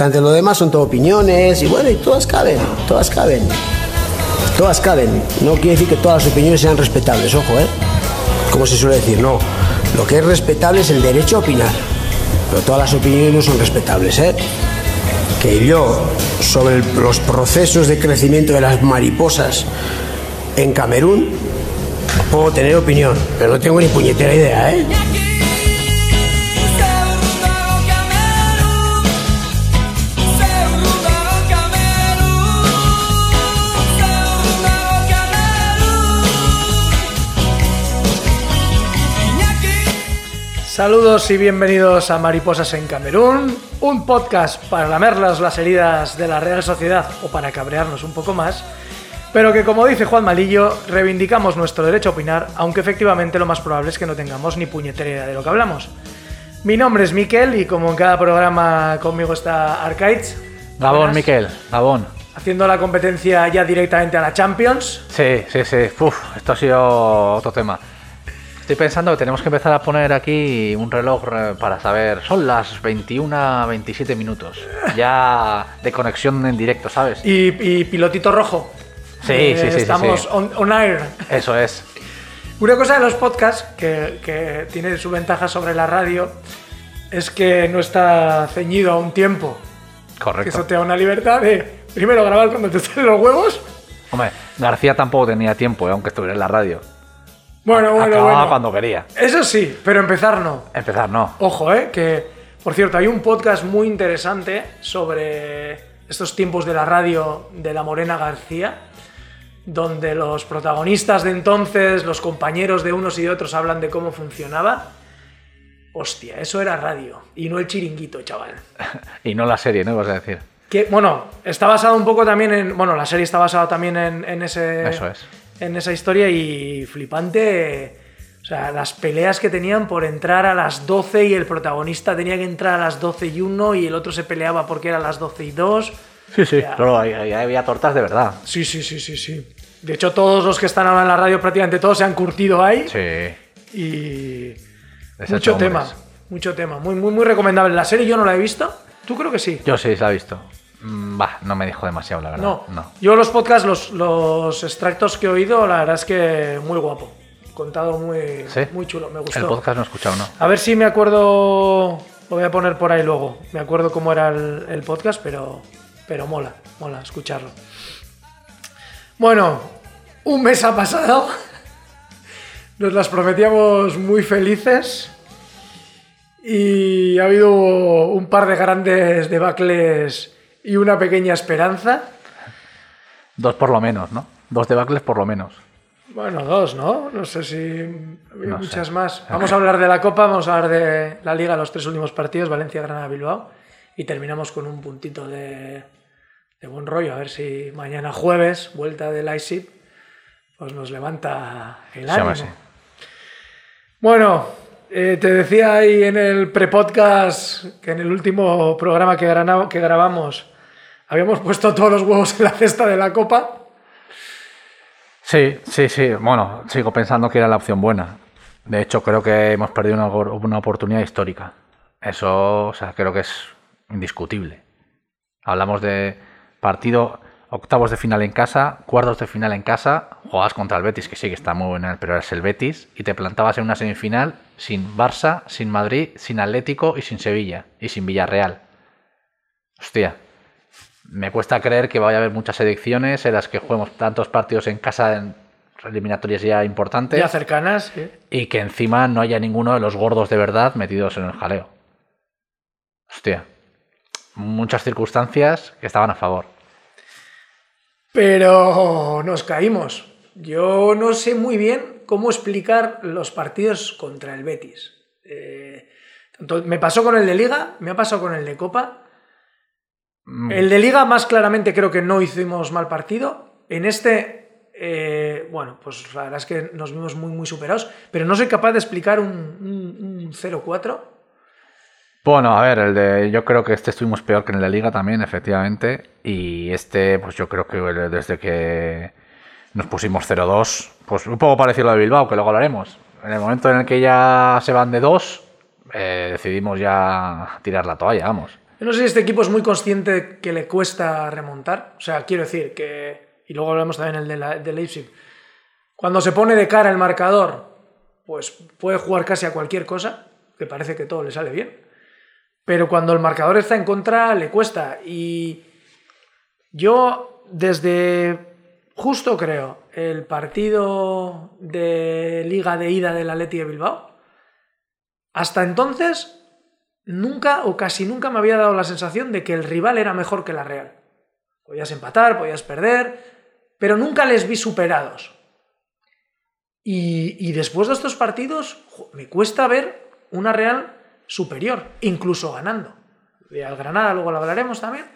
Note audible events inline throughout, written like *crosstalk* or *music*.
obstante lo demás son todo opiniones y bueno, y todas caben, todas caben. Todas caben. No quiere decir que todas las opiniones sean respetables, ojo, ¿eh? Como se suele decir, no. Lo que es respetable es el derecho a opinar. Pero todas las opiniones no son respetables, ¿eh? Que yo, sobre los procesos de crecimiento de las mariposas en Camerún, puedo tener opinión, pero no tengo ni puñetera idea, ¿eh? Saludos y bienvenidos a Mariposas en Camerún, un podcast para lamerlas las heridas de la Real Sociedad o para cabrearnos un poco más, pero que como dice Juan Malillo, reivindicamos nuestro derecho a opinar, aunque efectivamente lo más probable es que no tengamos ni puñetera idea de lo que hablamos. Mi nombre es Miquel y como en cada programa conmigo está Arcaids. Gabón. Miquel, Gabón. Haciendo la competencia ya directamente a la Champions. Sí, sí, sí. Uf, esto ha sido otro tema. Estoy pensando que tenemos que empezar a poner aquí un reloj eh, para saber. Son las 21, 27 minutos. Ya de conexión en directo, ¿sabes? Y, y pilotito rojo. Sí, Eh, sí, sí, sí, Estamos sí. On, on air. Eso es. Una cosa de los podcasts que, que tiene su ventaja sobre la radio es que no está ceñido a un tiempo. Que eso Correcto. te da una libertad de primero grabar cuando te salen los huevos. Hombre, García tampoco tenía tiempo, eh, aunque estuviera en la radio. Bueno, bueno, Acababa bueno. cuando quería. Eso sí, pero empezar no. Empezar no. Ojo, eh, que por cierto, hay un podcast muy interesante sobre estos tiempos de la radio de la Morena García, donde los protagonistas de entonces, los compañeros de unos y de otros hablan de cómo funcionaba. Hostia, eso era radio y no el chiringuito, chaval. *laughs* Y no la serie, ¿no? Ibas a decir. Que, bueno, está basado un poco también en. Bueno, la serie está basada también en, en ese. Eso es. En esa historia y flipante. O sea, las peleas que tenían por entrar a las 12 y el protagonista tenía que entrar a las 12 y 1 y el otro se peleaba porque era a las 12 y 2. Sí, sí. Ya. Claro, había tortas de verdad. Sí, sí, sí, sí, sí. De hecho, todos los que están ahora en la radio, prácticamente todos se han curtido ahí. Sí. Y. Mucho tema. Mucho tema. Muy, muy, muy recomendable. La serie yo no la he visto. ¿Tú creo que sí? Yo sí, se la he visto. Mm, Bah, no me dijo demasiado, la verdad. No. no. Yo los podcasts, los, los extractos que he oído, la verdad es que muy guapo. Contado muy, ¿Sí? muy chulo, me gustó. El podcast no he escuchado, ¿no? A ver si me acuerdo. Lo voy a poner por ahí luego. Me acuerdo cómo era el, el podcast, pero, pero mola, mola escucharlo. Bueno, un mes ha pasado. *laughs* Nos las prometíamos muy felices. Y ha habido un par de grandes debacles y una pequeña esperanza. Dos por lo menos, ¿no? Dos debacles por lo menos. Bueno, dos, ¿no? No sé si No muchas sé. más. Vamos a hablar de la Copa, vamos a hablar de la Liga, los tres últimos partidos, Valencia, Granada, Bilbao. Y terminamos con un puntito de, de buen rollo. A ver si mañana jueves, vuelta del ISIP, pues nos levanta el ánimo. Bueno, eh, te decía ahí en el pre-podcast que en el último programa que, que grabamos habíamos puesto todos los huevos en la cesta de la Copa. Sí, sí, sí. Bueno, sigo pensando que era la opción buena. De hecho, creo que hemos perdido una, una oportunidad histórica. Eso, o sea, creo que es indiscutible. Hablamos de partido, octavos de final en casa, cuartos de final en casa, jugabas contra el Betis, que sí que está muy buena, pero eres el Betis, y te plantabas en una semifinal sin Barça, sin Madrid, sin Atlético y sin Sevilla, y sin Villarreal. Hostia, me cuesta creer que vaya a haber muchas elecciones en las que juguemos tantos partidos en casa en eliminatorias ya importantes Ya cercanas. y que encima no haya ninguno de los gordos de verdad metidos en el jaleo. Hostia. Muchas circunstancias que estaban a favor. Pero nos caímos. Yo no sé muy bien cómo explicar los partidos contra el Betis. Eh, tanto- me pasó con el de Liga, me ha pasado con el de Copa. Mm, El de Liga, más claramente, creo que no hicimos mal partido. En este, eh, bueno, pues la verdad es que nos vimos muy, muy superados. Pero no soy capaz de explicar un, un- un 0-4. Bueno, a ver, el de, yo creo que este estuvimos peor que en la liga también, efectivamente. Y este, pues yo creo que desde que nos pusimos 0-2, pues un poco parecido a lo de Bilbao, que luego hablaremos. En el momento en el que ya se van de dos, eh, decidimos ya tirar la toalla, vamos. Yo no sé si este equipo es muy consciente que le cuesta remontar. O sea, quiero decir que, y luego hablamos también el de, la, de Leipzig, cuando se pone de cara el marcador, pues puede jugar casi a cualquier cosa, que parece que todo le sale bien. Pero cuando el marcador está en contra, le cuesta. Y yo, desde justo creo, el partido de Liga de Ida del Atleti de Bilbao, hasta entonces nunca o casi nunca me había dado la sensación de que el rival era mejor que la Real. Podías empatar, podías perder, pero nunca les vi superados. Y, después de estos partidos me cuesta ver una Real superior, incluso ganando. Y al Granada luego lo hablaremos también.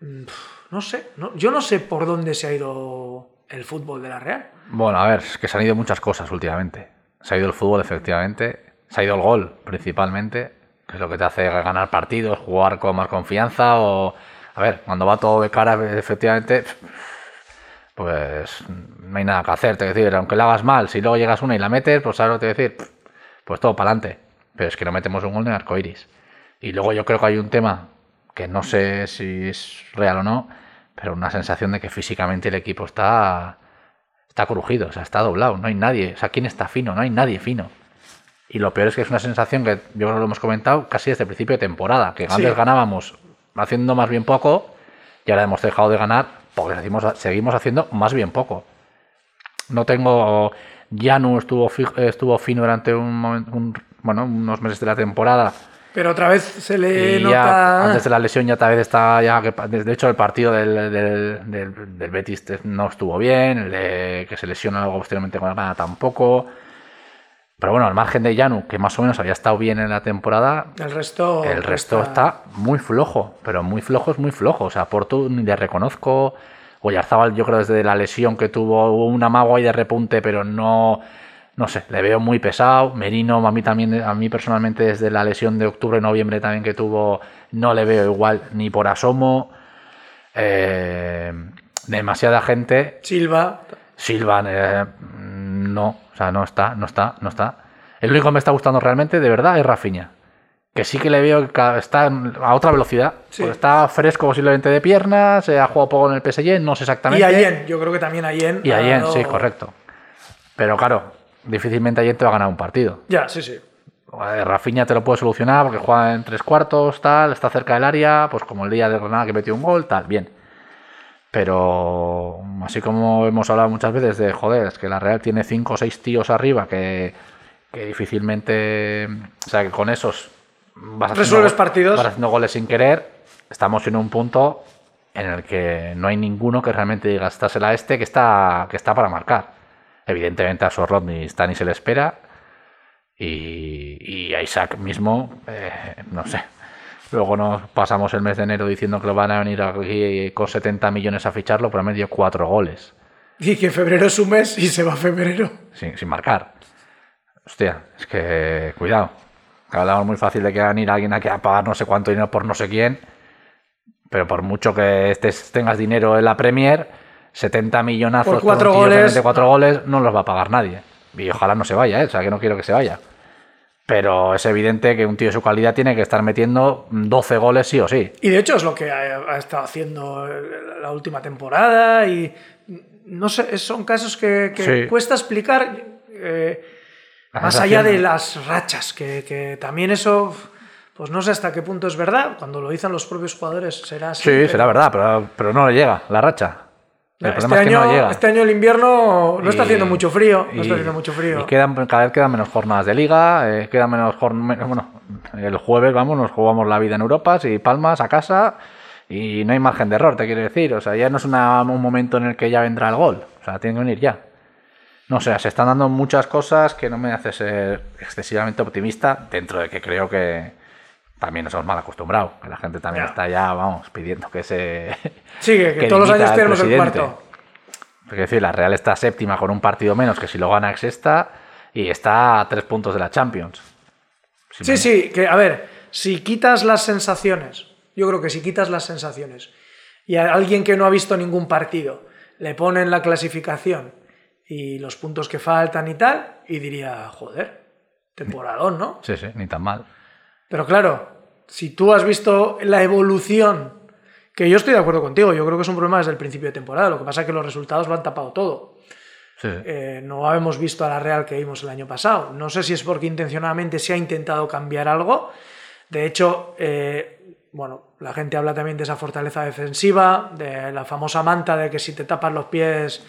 Mm, no sé, yo no sé por dónde se ha ido el fútbol de la Real. Bueno, a ver, es que se han ido muchas cosas últimamente. Se ha ido el fútbol, efectivamente. Se ha ido el gol, principalmente, que es lo que te hace ganar partidos, jugar con más confianza o... A ver, cuando va todo de cara, efectivamente, pues no hay nada que hacer. Te decir, aunque la hagas mal, si luego llegas una y la metes, pues sabes te decir, pues todo para adelante. Pero es que no metemos un gol en arcoiris. Y luego yo creo que hay un tema que no sé si es real o no, pero una sensación de que físicamente el equipo está, está crujido, o sea, está doblado, no hay nadie, o sea, ¿quién está fino? No hay nadie fino. Y lo peor es que es una sensación que yo creo que lo hemos comentado casi desde el principio de temporada, que antes ganábamos haciendo más bien poco y ahora hemos dejado de ganar porque seguimos, seguimos haciendo más bien poco. No tengo. Janu estuvo, estuvo fino durante un, bueno, unos meses de la temporada pero otra vez se le nota. antes de la lesión ya tal vez está ya. De hecho, el partido del, del, Betis no estuvo bien. El de que se lesiona luego posteriormente con Granada tampoco. Pero bueno, al margen de Yanu, que más o menos había estado bien en la temporada. El resto. El resto está... muy flojo. Pero muy flojo es muy flojo. O sea, Porto ni le reconozco. Oyarzábal, yo creo desde la lesión que tuvo, hubo un amago ahí de repunte, pero no no sé, le veo muy pesado. Merino, a mí también, a mí personalmente, desde la lesión de octubre, noviembre también que tuvo, no le veo igual ni por asomo. Eh, demasiada gente. Silva. Silva, eh, no, o sea, no está, no está, no está. El único que me está gustando realmente, de verdad, es Rafinha. Que sí que le veo que está a otra velocidad. está fresco posiblemente de piernas, se ha jugado poco en el PSG, no sé exactamente. Y Allen, yo creo que también Allen. Y Allen, sí, correcto. Pero claro, difícilmente ayer te va a ganar un partido. Ya, sí, sí. Rafinha te lo puede solucionar porque juega en tres cuartos, tal, está cerca del área, pues como el día de Granada que metió un gol, tal, bien. Pero así como hemos hablado muchas veces de, joder, es que la Real tiene cinco o seis tíos arriba que, difícilmente, o sea, que con esos vas haciendo, partidos. vas haciendo goles sin querer, estamos en un punto en el que no hay ninguno que realmente diga, estásela este que está, que está para marcar. Evidentemente a Sorlot ni está ni se le espera. Y, a Isaac mismo, eh, no sé. Luego nos pasamos el mes de enero diciendo que lo van a venir aquí con 70 millones a ficharlo, pero medio cuatro goles. Y que febrero es un mes y se va a febrero. Sin, sin marcar. Hostia, es que cuidado. Hablamos muy fácil de que van a ir alguien aquí a pagar no sé cuánto dinero por no sé quién. Pero por mucho que estés, tengas dinero en la Premier, 70 millonazos por cuatro goles, cuatro goles no los va a pagar nadie. Y ojalá no se vaya, ¿eh? o sea que no quiero que se vaya. Pero es evidente que un tío de su calidad tiene que estar metiendo 12 goles sí o sí. Y de hecho es lo que ha, estado haciendo la última temporada y no sé, son casos que, cuesta explicar eh, más allá de las rachas, que, también eso, pues no sé hasta qué punto es verdad. Cuando lo dicen los propios jugadores será así. Sí, será verdad, pero, pero no le llega la racha. El este, año, este año el invierno no está haciendo mucho frío. No está haciendo mucho frío. Y quedan, cada vez quedan menos jornadas de liga, eh, quedan menos Bueno, el jueves, vamos, nos jugamos la vida en Europa, y Palmas a casa, y no hay margen de error, te quiero decir. O sea, ya no es un momento en el que ya vendrá el gol. O sea, tiene que venir ya. No sé, se están dando muchas cosas que no me hace ser excesivamente optimista, dentro de que creo que, también nos hemos mal acostumbrado, que la gente también está ya, vamos, pidiendo que se... Sí, que, *laughs* todos los años tenemos el cuarto. Es decir, la Real está séptima con un partido menos, que si lo gana es sexta, y está a tres puntos de la Champions. sí, sí, que a ver, si quitas las sensaciones, yo creo que si quitas las sensaciones, y a alguien que no ha visto ningún partido le ponen la clasificación y los puntos que faltan y tal, y diría, joder, temporadón, ¿no? Sí, sí, ni tan mal. Pero claro, si tú has visto la evolución, que yo estoy de acuerdo contigo, yo creo que es un problema desde el principio de temporada, lo que pasa es que los resultados lo han tapado todo. Sí. Eh, no hemos visto a la Real que vimos el año pasado. No sé si es porque intencionadamente se ha intentado cambiar algo. De hecho, eh, bueno, la gente habla también de esa fortaleza defensiva, de la famosa manta de que si te tapas los pies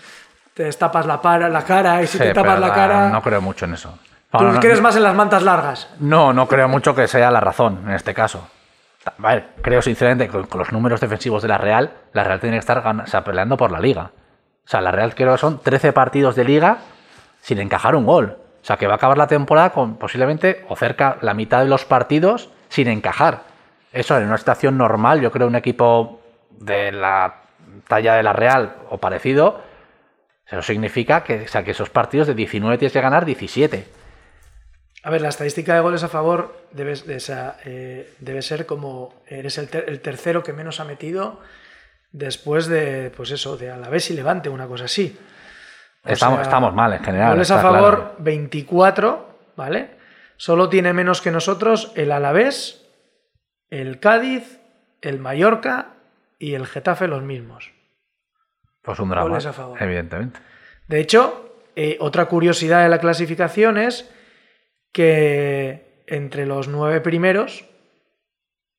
te destapas la, para- la cara y si Sí, te tapas la- cara... No creo mucho en eso. ¿Tú No, crees no- más en las mantas largas? No, no creo mucho que sea la razón en este caso. A ver, creo sinceramente que con, con los números defensivos de la Real, la Real tiene que estar o sea, peleando por la liga. O sea, la Real creo que son 13 partidos de liga sin encajar un gol. O sea, que va a acabar la temporada con posiblemente o cerca la mitad de los partidos sin encajar. Eso en una situación normal, yo creo un equipo de la talla de la Real o parecido, eso significa que, o sea, que esos partidos de 19 tienes que ganar 17. A ver, la estadística de goles a favor debe, de esa, eh, debe ser como eres el, ter- el tercero que menos ha metido después de, pues eso, de Alavés y Levante, una cosa así. O Estamos, sea, estamos mal en general. Goles a favor claro. 24, ¿vale? Solo tiene menos que nosotros el Alavés, el Cádiz, el Mallorca y el Getafe los mismos. Pues un drama, Goles a favor. evidentemente. De hecho, eh, otra curiosidad de la clasificación es que entre los nueve primeros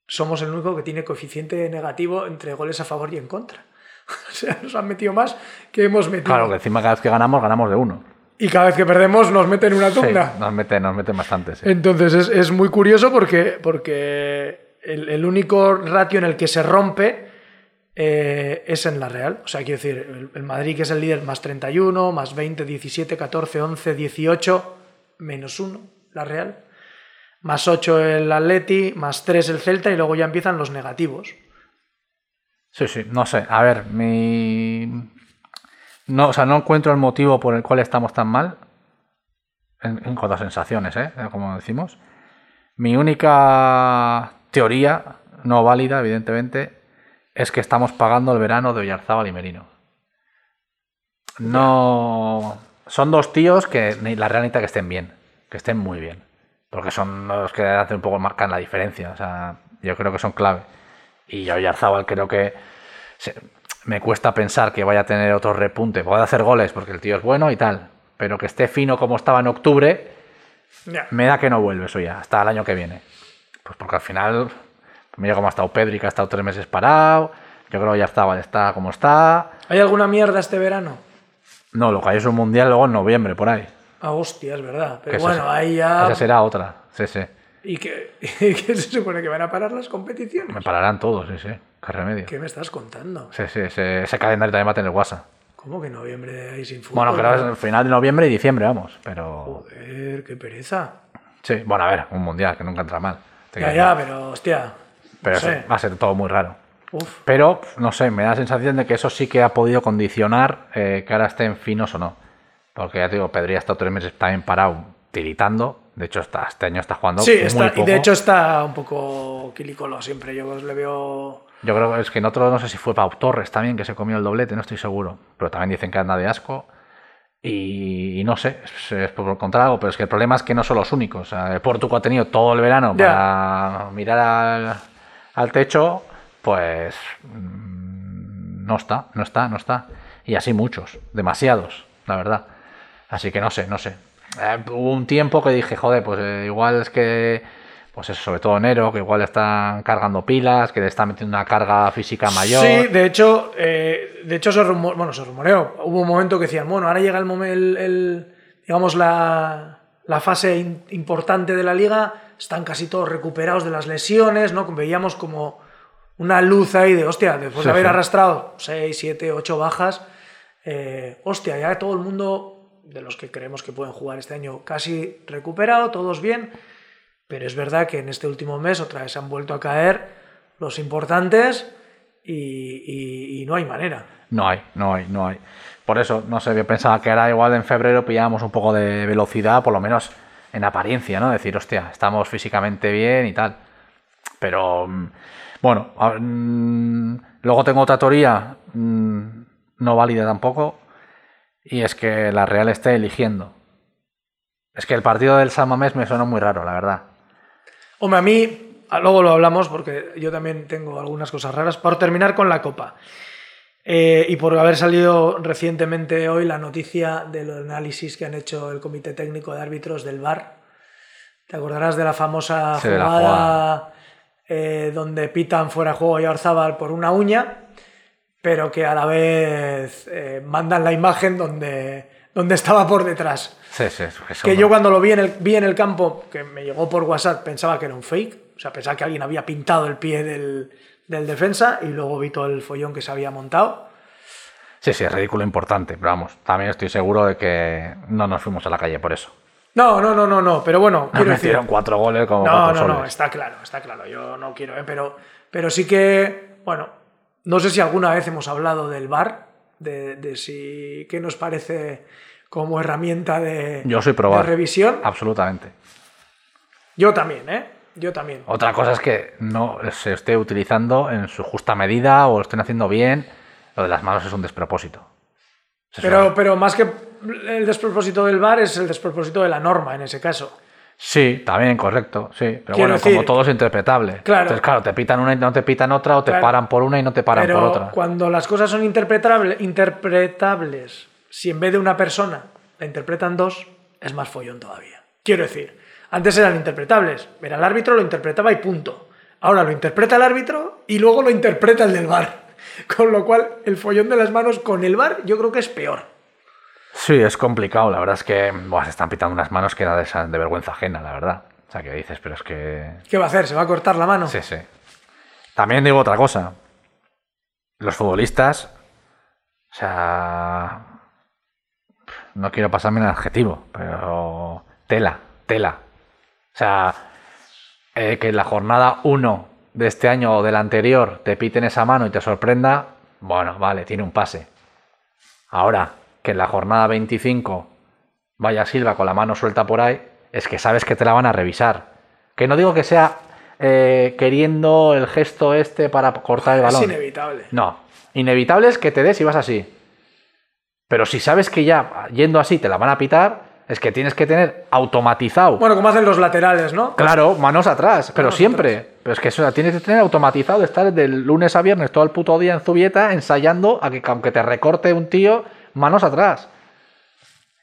somos el único que tiene coeficiente negativo entre goles a favor y en contra. *laughs* O sea, nos han metido más que hemos metido. Claro, que encima cada vez que ganamos, ganamos de uno. Y cada vez que perdemos nos meten una Sí, tunda. nos meten, nos meten bastante, sí. Entonces es, es muy curioso porque, porque el, el único ratio en el que se rompe eh, es en la Real. O sea, quiero decir, el, el Madrid, que es el líder, más 31, más 20, 17, 14, 11, 18, menos 1, la Real. Más 8 el Atleti, más 3 el Celta y luego ya empiezan los negativos. Sí, sí, no sé. A ver, mi. No, o sea, no encuentro el motivo por el cual estamos tan mal. En, en cuanto a sensaciones, ¿eh? Como decimos. Mi única teoría, no válida, evidentemente, es que estamos pagando el verano de Oyarzábal y Merino. No. Son dos tíos que la Real necesita que estén bien. Que estén muy bien. Porque son los que hacen un poco marcan la diferencia. O sea, yo creo que son clave. Y yo Oyarzábal creo que se- me cuesta pensar que vaya a tener otro repunte. Puede hacer goles porque el tío es bueno y tal. Pero que esté fino como estaba en octubre, me da que no vuelve eso ya, hasta el año que viene. Pues porque al final, mira cómo ha estado Pedri, que ha estado tres meses parado. Yo creo que ya estaba, está como está. ¿Hay alguna mierda este verano? No, lo que hay es un mundial luego en noviembre, por ahí. Ah, hostia, es verdad. Pero bueno, ahí ya... Esa será otra, sí, sí. ¿Y que, *laughs* y que se supone que van a parar las competiciones? Me pararán todos, sí, sí. Qué remedio. ¿Qué me estás contando? Sí, sí, ese, ese calendario también va a tener WhatsApp. ¿Cómo que noviembre ahí sin fútbol? Bueno, creo que es el final de noviembre y diciembre, vamos. Pero Joder, qué pereza. sí, bueno, a ver, un mundial que nunca entra mal. Ya, ya, pero hostia. Pero no sé. va a ser todo muy raro. Uf. Pero, no sé, me da la sensación de que eso sí que ha podido condicionar eh, que ahora estén finos o no. Porque ya te digo, Pedri ha estado tres meses también parado, tiritando. De hecho, está, este año está jugando Sí, muy está, y de hecho está un poco quilicolo siempre. Yo le veo. Yo creo que es que en otro, no sé si fue Pau Torres también, que se comió el doblete, no estoy seguro. Pero también dicen que anda de asco. Y, y no sé, es, es por contar algo, pero es que el problema es que no son los únicos. O sea, Portugal ha tenido todo el verano para mirar al, al techo, pues mm, no está, no está, no está. Y así muchos, demasiados, la verdad. Así que no sé, no sé. Eh, hubo un tiempo que dije, joder, pues eh, igual es que, pues eso, sobre todo enero, que igual están cargando pilas, que le están metiendo una carga física mayor. Sí, de hecho, eh, de hecho se, bueno, se rumoreó. Hubo un momento que decían, bueno, ahora llega el, momen- el, el- digamos, la, la fase in- importante de la liga, están casi todos recuperados de las lesiones, ¿no? Veíamos como una luz ahí de, hostia, después Sí, de haber sí. arrastrado 6, 7, 8 bajas, eh, hostia, ya todo el mundo, de los que creemos que pueden jugar este año, casi recuperado, todos bien, pero es verdad que en este último mes otra vez han vuelto a caer los importantes y, no hay manera. No hay, no hay, no hay. Por eso, no sé, yo pensaba que era igual en febrero pillábamos un poco de velocidad, por lo menos en apariencia, ¿no? Decir, hostia, estamos físicamente bien y tal. Pero, mm, bueno, mm, luego tengo otra teoría, mm, no válida tampoco, y es que la Real esté eligiendo. Es que el partido del San Mamés me suena muy raro, la verdad. Hombre, a mí luego lo hablamos porque yo también tengo algunas cosas raras. Por terminar con la Copa. Eh, y por haber salido recientemente hoy la noticia del análisis que han hecho el Comité Técnico de Árbitros del VAR. ¿Te acordarás de la famosa Sí, la jugada eh, donde pitan fuera de juego a Yarzábal por una uña, pero que a la vez eh, mandan la imagen donde, donde estaba por detrás? Sí, sí, que no- yo cuando lo vi en, el, vi en el campo, que me llegó por WhatsApp, pensaba que era un fake. O sea, pensaba que alguien había pintado el pie del, del defensa y luego vi todo el follón que se había montado. Sí, sí, es ridículo importante, pero vamos, también estoy seguro de que no nos fuimos a la calle por eso. No, no, no, no, no. Pero bueno, quiero decir. cuatro goles como No, no, no, está claro, está claro. Yo no quiero, ¿eh? pero, pero sí que, bueno, no sé si alguna vez hemos hablado del VAR, de, de si qué nos parece como herramienta de, Yo soy probar. de revisión. Absolutamente. Yo también, ¿eh? Yo también. Otra cosa es que no se esté utilizando en su justa medida o lo estén haciendo bien. Lo de las manos es un despropósito. Pero, pero más que el despropósito del VAR es el despropósito de la norma en ese caso. Sí, también, correcto, sí. Pero Quiero bueno, decir- como todo es interpretable. Claro. Entonces, claro, te pitan una y no te pitan otra, o te Claro. paran por una y no te paran Pero por otra. cuando las cosas son interpretable- interpretables, si en vez de una persona la interpretan dos, es más follón todavía. Quiero decir, antes eran interpretables. Era el árbitro, lo interpretaba y punto. Ahora lo interpreta el árbitro y luego lo interpreta el del bar. *laughs* Con lo cual, el follón de las manos con el bar yo creo que es peor. Sí, es complicado. La verdad es que buah, se están pitando unas manos que da de, vergüenza ajena, la verdad. O sea, que dices, pero es que. ¿Qué va a hacer? ¿Se va a cortar la mano? Sí, sí. También digo otra cosa. Los futbolistas. O sea. No quiero pasarme en adjetivo, pero. Tela, tela. O sea, eh, que en la jornada 1 de este año o de la anterior te piten esa mano y te sorprenda, bueno, vale, tiene un pase. Ahora, que en la jornada 25 vaya Silva con la mano suelta por ahí, es que sabes que te la van a revisar. Que no digo que sea eh, queriendo el gesto este para cortar el Es balón. inevitable. No, inevitable es que te des y vas así. Pero si sabes que ya yendo así te la van a pitar, es que tienes que tener automatizado. Bueno, como hacen los laterales, ¿no? Claro, manos atrás, pero Manos siempre. Pero es que eso tienes que tener automatizado, estar del lunes a viernes todo el puto día en Zubieta ensayando a que aunque te recorte un tío, manos atrás.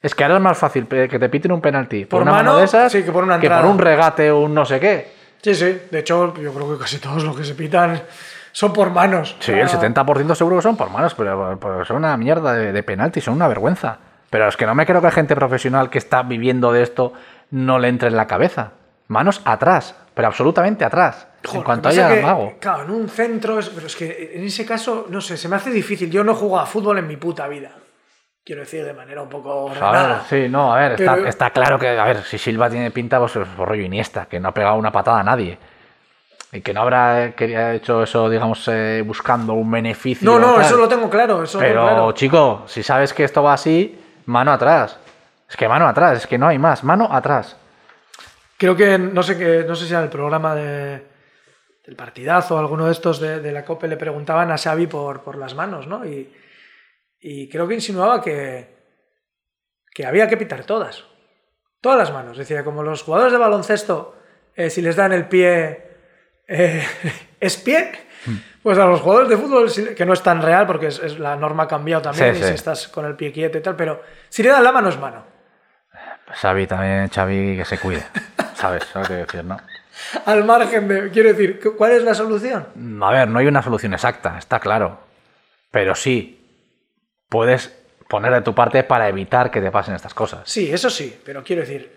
Es que ahora es más fácil que te piten un penalti por, Por una mano, mano, de esas sí, que por una que por un regate o un no sé qué. Sí, sí. De hecho, yo creo que casi todos los que se pitan son por manos. Sí, O el sea, 70% seguro que son por manos, pero, pero son una mierda de, de penalti, son una vergüenza. Pero es que no me creo que gente profesional que está viviendo de esto no le entre en la cabeza. Manos atrás, pero absolutamente atrás. Joder, en cuanto haya mago. Claro, en un centro, es, pero es que en ese caso, no sé, se me hace difícil. Yo no he jugado a fútbol en mi puta vida. Quiero decir, de manera un poco A ver, ordenada. sí, no, a ver, está, Pero- está claro que, a ver, si Silva tiene pinta, pues es por rollo Iniesta, que no ha pegado una patada a nadie. Y que no habrá eh, quería hecho eso, digamos, eh, buscando un beneficio. No, no, eso lo tengo claro. Eso Pero, claro. chico, si sabes que esto va así, mano atrás. Es que mano atrás, es que no hay más, mano atrás. Creo que, no sé, que, no sé si era el programa de, del partidazo o alguno de estos de, de la COPE le preguntaban a Xavi por, por las manos, ¿no? Y, y creo que insinuaba que, que había que pitar todas. Todas las manos. Decía, como los jugadores de baloncesto, eh, si les dan el pie, eh, *laughs* es pie. Pues a los jugadores de fútbol, que no es tan real porque es, es- la norma ha cambiado también Sí, y sí. si estás con el pie quieto y tal, pero si le dan la mano es mano. Xavi también, Xavi, que se cuide. ¿Sabes? Lo que decir, ¿no? *laughs* Al margen de, quiero decir, ¿cuál es la solución? A ver, no hay una solución exacta, está claro. Pero sí, puedes poner de tu parte para evitar que te pasen estas cosas. Sí, eso sí, pero quiero decir,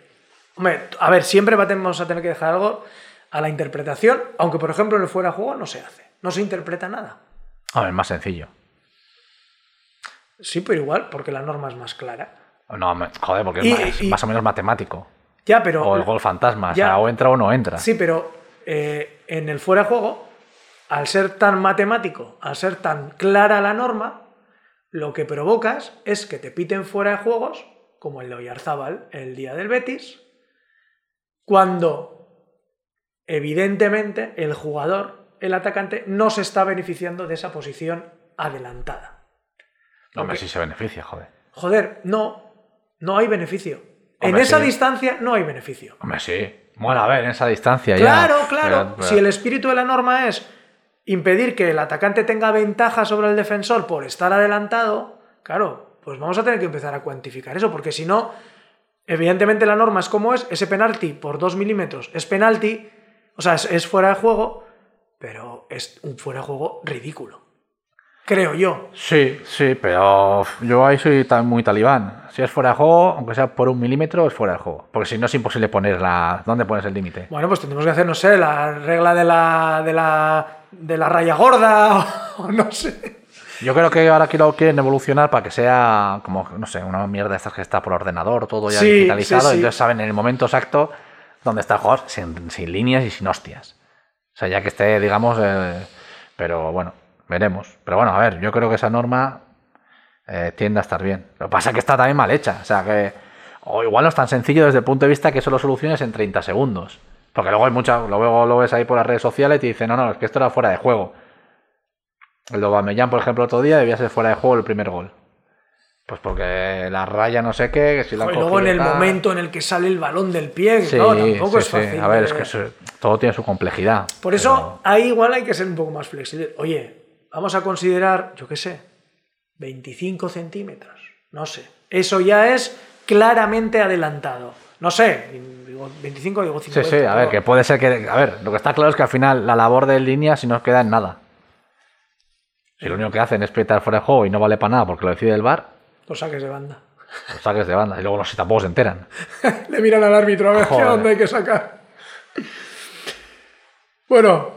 hombre, a ver, siempre vamos a tener que dejar algo a la interpretación, aunque por ejemplo en el fuera de juego no se hace, no se interpreta nada. A ver, más sencillo. Sí, pero igual, porque la norma es más clara. No, joder, porque Y- es, más, es y- más o menos matemático. Ya, pero. O el gol fantasma, Ya. o sea, o entra o no entra. Sí, pero eh, en el fuera de juego, al ser tan matemático, al ser tan clara la norma, lo que provocas es que te piten fuera de juegos, como el de Oyarzábal el día del Betis, cuando evidentemente el jugador, el atacante, no se está beneficiando de esa posición adelantada. No, hombre, Ok. sí se beneficia, joder. Joder, no, no hay beneficio. en esa sí. distancia no hay beneficio. Hombre, sí. Bueno, a ver, en esa distancia Claro, ya. claro. Pero- Si el espíritu de la norma es impedir que el atacante tenga ventaja sobre el defensor por estar adelantado, claro, pues vamos a tener que empezar a cuantificar eso, porque si no, evidentemente la norma es como es, ese penalti por dos milímetros es penalti, o sea, es, es fuera de juego, pero es un fuera de juego ridículo. Creo yo. Sí, sí, pero yo ahí soy tan- muy talibán. Si es fuera de juego, aunque sea por un milímetro, es fuera de juego. Porque si no es imposible poner la... ¿Dónde pones el límite? Bueno, pues tendremos que hacer, no sé, la regla de la, de la, de la raya gorda, *laughs* o no sé. Yo creo que ahora quiero, quieren evolucionar para que sea como, no sé, una mierda estas que está por ordenador, todo ya Sí, digitalizado. sí, sí. Entonces saben en el momento exacto dónde está el jugador sin, sin líneas y sin hostias. O sea, ya que esté, digamos, eh, pero bueno, veremos. Pero bueno, a ver, yo creo que esa norma eh, tiende a estar bien. Lo que pasa es que está también mal hecha. O sea, que o igual no es tan sencillo desde el punto de vista que eso lo soluciones en 30 segundos. Porque luego hay mucha, luego lo ves ahí por las redes sociales y te dicen, no, no, es que esto era fuera de juego. El Aubameyang, por ejemplo, otro día debía ser fuera de juego el primer gol. Pues porque la raya no sé qué, que si la Y luego en el tal. momento en el que sale el balón del pie, Sí, no, tampoco sí, es sí. fácil. A ver, de- es que eso- todo tiene su complejidad. Por eso ahí igual hay que ser un poco más flexible. Oye, vamos a considerar, yo qué sé, 25 centímetros. No sé. Eso ya es claramente adelantado. No sé, digo 25 digo Sí, 50. sí, a ver, que puede ser que. A ver, lo que está claro es que al final la labor de línea si no queda en nada. Si lo único que hacen es pitar fuera de juego y no vale para nada porque lo decide el bar, Los saques de banda. los saques de banda. Y luego no sé, tampoco se enteran. *laughs* Le miran al árbitro a ver Joder. dónde hay que sacar. Bueno,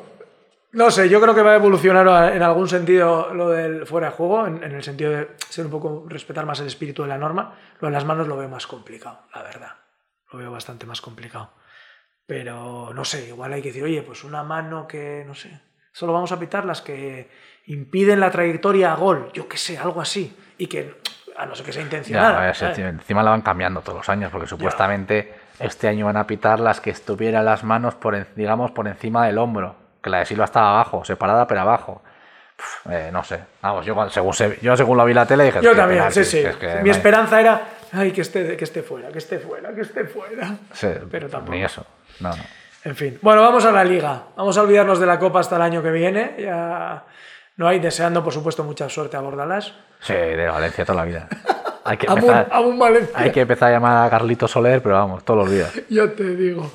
no sé, yo creo que va a evolucionar en algún sentido lo del fuera de juego, en, en el sentido de ser un poco, respetar más el espíritu de la norma. Lo de las manos lo veo más complicado, la verdad. Lo veo bastante más complicado. Pero no sé, igual hay que decir, oye, pues una mano que, no sé, solo vamos a pitar las que impiden la trayectoria a gol, yo qué sé, algo así. Y que, a no ser que sea Ya, intencional. a ver, si ¿sabes? encima la van cambiando todos los años porque supuestamente este año van a pitar las que estuvieran las manos, por, digamos, por encima del hombro. Que la de Silva estaba abajo, separada pero abajo. Eh, no sé. Vamos, yo, según, se- yo según lo vi la tele dije... Yo "Tío, también, penalti". sí, sí. Es que, Mi esperanza era, ay, que esté, que esté fuera, que esté fuera, que esté fuera. sí, Pero tampoco. Ni eso. No, no. En fin. Bueno, vamos a la liga. Vamos a olvidarnos de la Copa hasta el año que viene. Ya no hay, deseando, por supuesto, mucha suerte a Bordalás. Sí, de Valencia toda la vida. Hay que *laughs* empezar, Valencia. hay que empezar a llamar a Carlito Soler, pero vamos, todo lo olvida. Ya te digo.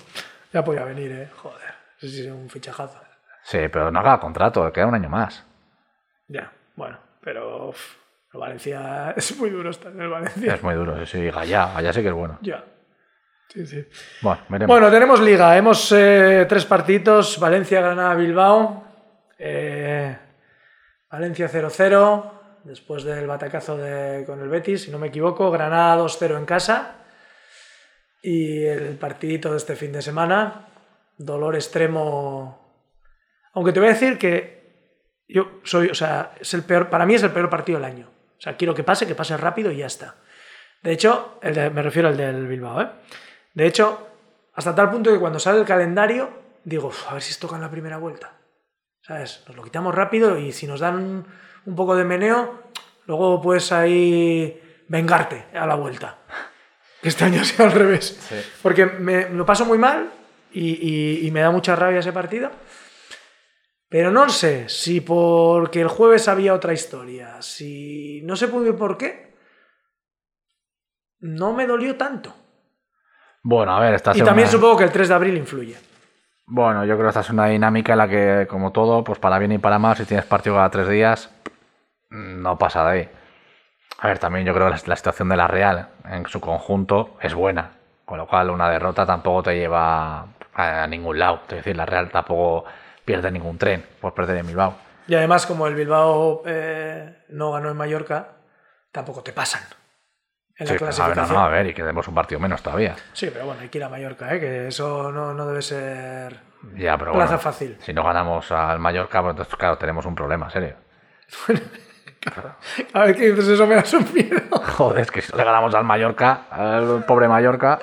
Ya podía venir, ¿eh? Joder. Sí, sí, un fichajazo. Sí, pero no haga contrato, queda un año más. Ya, bueno. Pero Valencia *laughs* es muy duro estar en el Valencia. Es muy duro, sí. Gallá, Gallá sí que es bueno. Ya. Sí, sí. Bueno. Bueno, tenemos liga. Hemos eh, tres partidos. Valencia, Granada, Bilbao. Eh, Valencia 0-0. Después del batacazo de- con el Betis, si no me equivoco. Granada 2-0 en casa. Y el partidito de este fin de semana. Dolor extremo. Aunque te voy a decir que yo soy, o sea, es el peor, para mí es el peor partido del año. Sea, quiero que pase, que pase rápido y ya está. De hecho, el de- me refiero al del Bilbao, ¿eh? De hecho, hasta tal punto que cuando sale el calendario, digo, "Uf, a ver si esto toca en la primera vuelta. ¿Sabes? Nos lo quitamos rápido y si nos dan un, poco de meneo, luego puedes ahí vengarte a la vuelta. Que este año *laughs* sea al revés. Porque me lo paso muy mal y, y- y me da mucha rabia ese partido. Pero no sé si porque el jueves había otra historia, si no sé muy bien por qué, no me dolió tanto. Bueno, a ver, esta Y también supongo que el 3 de abril influye. Bueno, yo creo que esta es una dinámica en la que, como todo, pues para bien y para mal, si tienes partido cada tres días, no pasa de ahí. A ver, también yo creo que la, la situación de la Real en su conjunto es buena, con lo cual una derrota tampoco te lleva a ningún lado. Es decir, la Real tampoco pierde ningún tren por perder en Bilbao. Y además, como el Bilbao eh, no ganó en Mallorca, tampoco te pasan en la Sí, pero, a ver, clasificación. no, no, a ver, y que tenemos un partido menos todavía. Sí, pero bueno, hay que ir a Mallorca, ¿eh? que eso no, no debe ser Ya, pero plaza bueno, fácil. si no ganamos al Mallorca, pues entonces, claro, tenemos un problema serio. *laughs* A ver qué dices, eso me da un miedo. *laughs* Joder, es que si no le ganamos al Mallorca, al pobre Mallorca.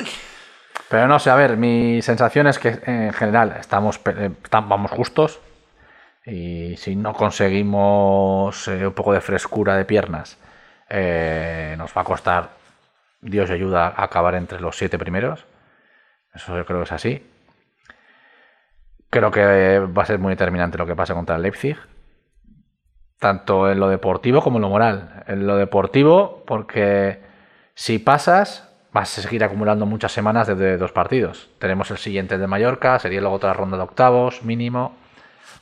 Pero no sé, a ver, mi sensación es que en general estamos, eh, vamos justos. Y si no conseguimos eh, un poco de frescura de piernas, eh, nos va a costar, Dios ayuda, acabar entre los siete primeros. Eso yo creo que es así. Creo que va a ser muy determinante lo que pase contra el Leipzig. Tanto en lo deportivo como en lo moral. En lo deportivo, porque si pasas, vas a seguir acumulando muchas semanas desde dos partidos. Tenemos el siguiente de Mallorca, sería luego otra ronda de octavos, mínimo.